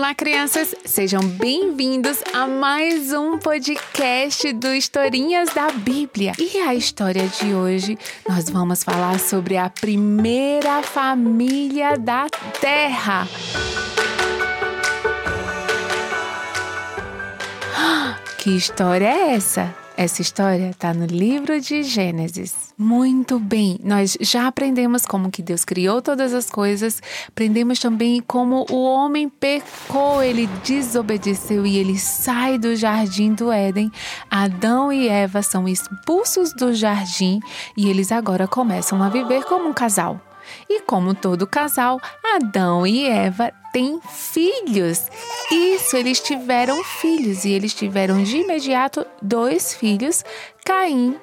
Olá, crianças! Sejam bem-vindos a mais um podcast do Historinhas da Bíblia. E a história de hoje nós vamos falar sobre a primeira família da Terra. Que história é essa? Essa história está no livro de Gênesis. Muito bem, nós já aprendemos como que Deus criou todas as coisas, aprendemos também como o homem pecou, ele desobedeceu e ele sai do jardim do Éden. Adão e Eva são expulsos do jardim e eles agora começam a viver como um casal. E como todo casal, Adão e Eva têm filhos. Isso, eles tiveram filhos e eles tiveram de imediato dois filhos, Caim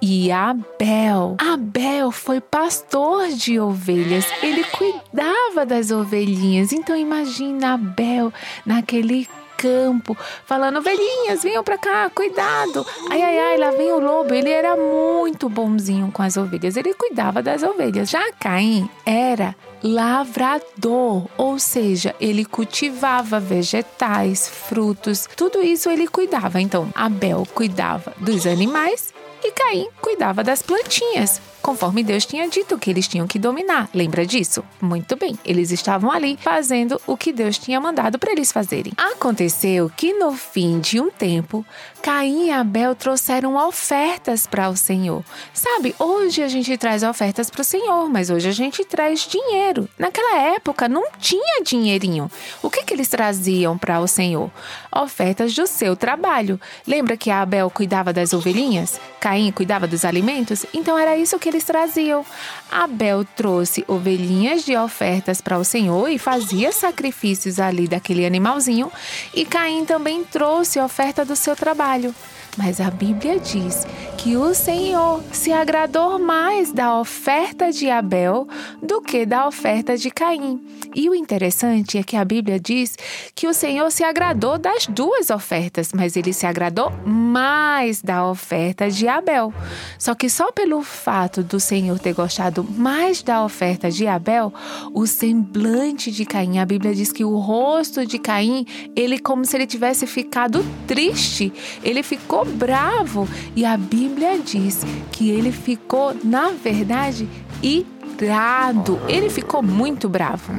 e Abel. Abel foi pastor de ovelhas, ele cuidava das ovelhinhas. Então imagina Abel naquele campo, falando: ovelhinhas, venham para cá, cuidado. Ai, ai, ai, lá vem o lobo. Ele era muito bonzinho com as ovelhas, ele cuidava das ovelhas. Já Caim era lavrador, ou seja, ele cultivava vegetais, frutos, tudo isso ele cuidava. Então, Abel cuidava dos animais e Caim cuidava das plantinhas conforme Deus tinha dito que eles tinham que dominar. Lembra disso? Muito bem, eles estavam ali fazendo o que Deus tinha mandado para eles fazerem. Aconteceu que no fim de um tempo, Caim e Abel trouxeram ofertas para o Senhor. Sabe, hoje a gente traz ofertas para o Senhor, mas hoje a gente traz dinheiro. Naquela época não tinha dinheirinho. O que, que eles traziam para o Senhor? Ofertas do seu trabalho. Lembra que Abel cuidava das ovelhinhas? Caim cuidava dos alimentos? Então era isso que eles traziam. Abel trouxe ovelhinhas de ofertas para o Senhor e fazia sacrifícios ali daquele animalzinho, e Caim também trouxe oferta do seu trabalho. Mas a Bíblia diz que o Senhor se agradou mais da oferta de Abel do que da oferta de Caim. E o interessante é que a Bíblia diz que o Senhor se agradou das duas ofertas, mas ele se agradou mais da oferta de Abel. Só que só pelo fato do Senhor ter gostado mais da oferta de Abel, o semblante de Caim, a Bíblia diz que o rosto de Caim, ele como se ele tivesse ficado triste, ele ficou bravo e a Bíblia diz que ele ficou, na verdade, irado. Ele ficou muito bravo.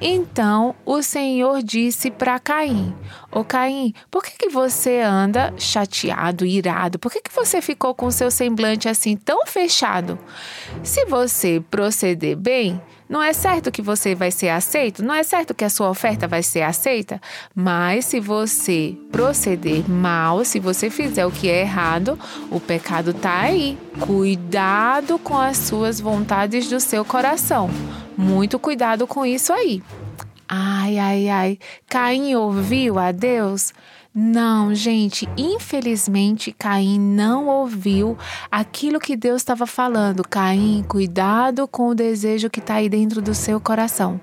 Então o Senhor disse para Caim: Ô Caim, por que, que você anda chateado, irado? Por que, que você ficou com seu semblante assim tão fechado? Se você proceder bem, não é certo que você vai ser aceito, não é certo que a sua oferta vai ser aceita, mas se você proceder mal, se você fizer o que é errado, o pecado está aí. Cuidado com as suas vontades do seu coração. Muito cuidado com isso aí. Ai, ai, ai. Caim ouviu a Deus? Não, gente, infelizmente Caim não ouviu aquilo que Deus estava falando. Caim, cuidado com o desejo que está aí dentro do seu coração.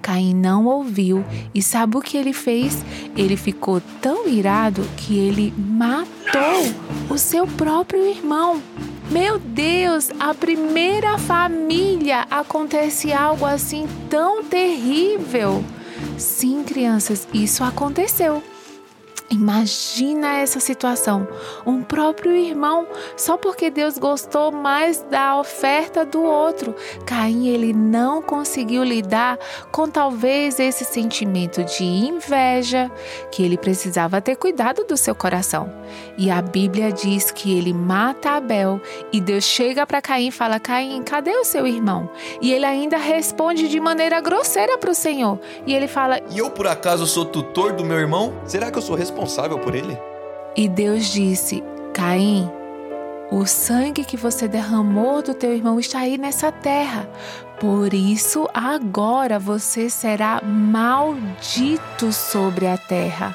Caim não ouviu e sabe o que ele fez? Ele ficou tão irado que ele matou o seu próprio irmão. Meu Deus, a primeira família acontece algo assim tão terrível. Sim, crianças, isso aconteceu. Imagina essa situação. Um próprio irmão, só porque Deus gostou mais da oferta do outro. Caim ele não conseguiu lidar com talvez esse sentimento de inveja, que ele precisava ter cuidado do seu coração. E a Bíblia diz que ele mata Abel e Deus chega para Caim e fala: "Caim, cadê o seu irmão?" E ele ainda responde de maneira grosseira para o Senhor. E ele fala: "E eu por acaso sou tutor do meu irmão? Será que eu sou responsável responsável por ele? E Deus disse: Caim, o sangue que você derramou do teu irmão está aí nessa terra. Por isso, agora você será maldito sobre a terra.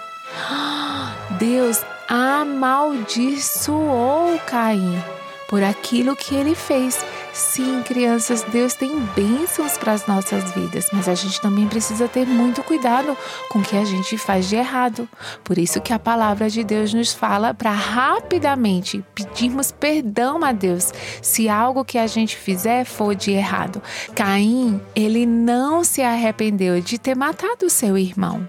Deus amaldiçoou Caim por aquilo que ele fez. Sim, crianças, Deus tem bênçãos para as nossas vidas, mas a gente também precisa ter muito cuidado com o que a gente faz de errado. Por isso que a palavra de Deus nos fala para rapidamente pedirmos perdão a Deus se algo que a gente fizer for de errado. Caim, ele não se arrependeu de ter matado seu irmão.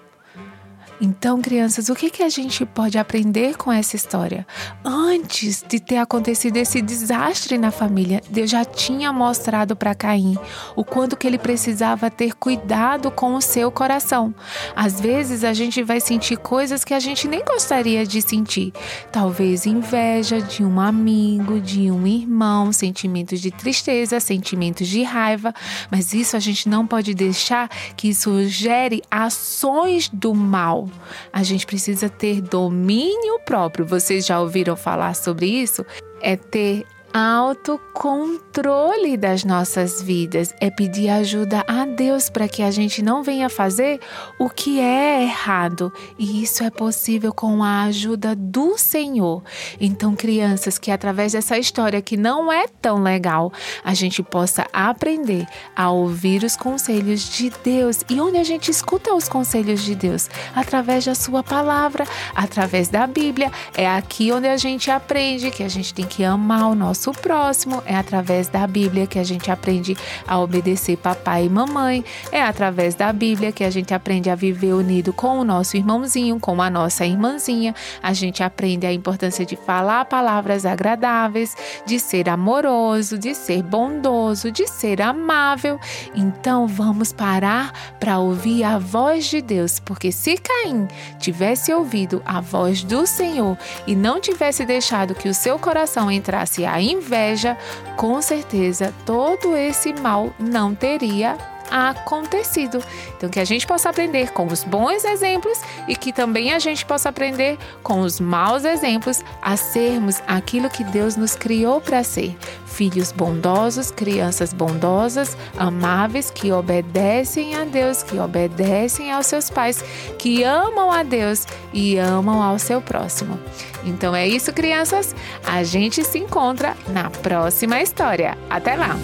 Então, crianças, o que, que a gente pode aprender com essa história? Antes de ter acontecido esse desastre na família, Deus já tinha mostrado para Caim o quanto que ele precisava ter cuidado com o seu coração. Às vezes a gente vai sentir coisas que a gente nem gostaria de sentir. Talvez inveja de um amigo, de um irmão, sentimentos de tristeza, sentimentos de raiva, mas isso a gente não pode deixar que isso gere ações do mal. A gente precisa ter domínio próprio. Vocês já ouviram falar sobre isso? É ter autocontrole das nossas vidas, é pedir ajuda a Deus para que a gente não venha fazer o que é errado. E isso é possível com a ajuda do Senhor. Então, crianças, que através dessa história que não é tão legal, a gente possa aprender a ouvir os conselhos de Deus. E onde a gente escuta os conselhos de Deus? Através da sua palavra, através da Bíblia. É aqui onde a gente aprende que a gente tem que amar o nosso nosso próximo, é através da Bíblia que a gente aprende a obedecer papai e mamãe, é através da Bíblia que a gente aprende a viver unido com o nosso irmãozinho, com a nossa irmãzinha, a gente aprende a importância de falar palavras agradáveis, de ser amoroso, de ser bondoso, de ser amável. Então vamos parar para ouvir a voz de Deus, porque se Caim tivesse ouvido a voz do Senhor e não tivesse deixado que o seu coração entrasse a inveja, com certeza todo esse mal não teria acontecido. Então, que a gente possa aprender com os bons exemplos e que também a gente possa aprender com os maus exemplos a sermos aquilo que Deus nos criou para ser: filhos bondosos, crianças bondosas, amáveis, que obedecem a Deus, que obedecem aos seus pais, que amam a Deus e amam ao seu próximo. Então é isso, crianças. A gente se encontra na próxima história. Até lá!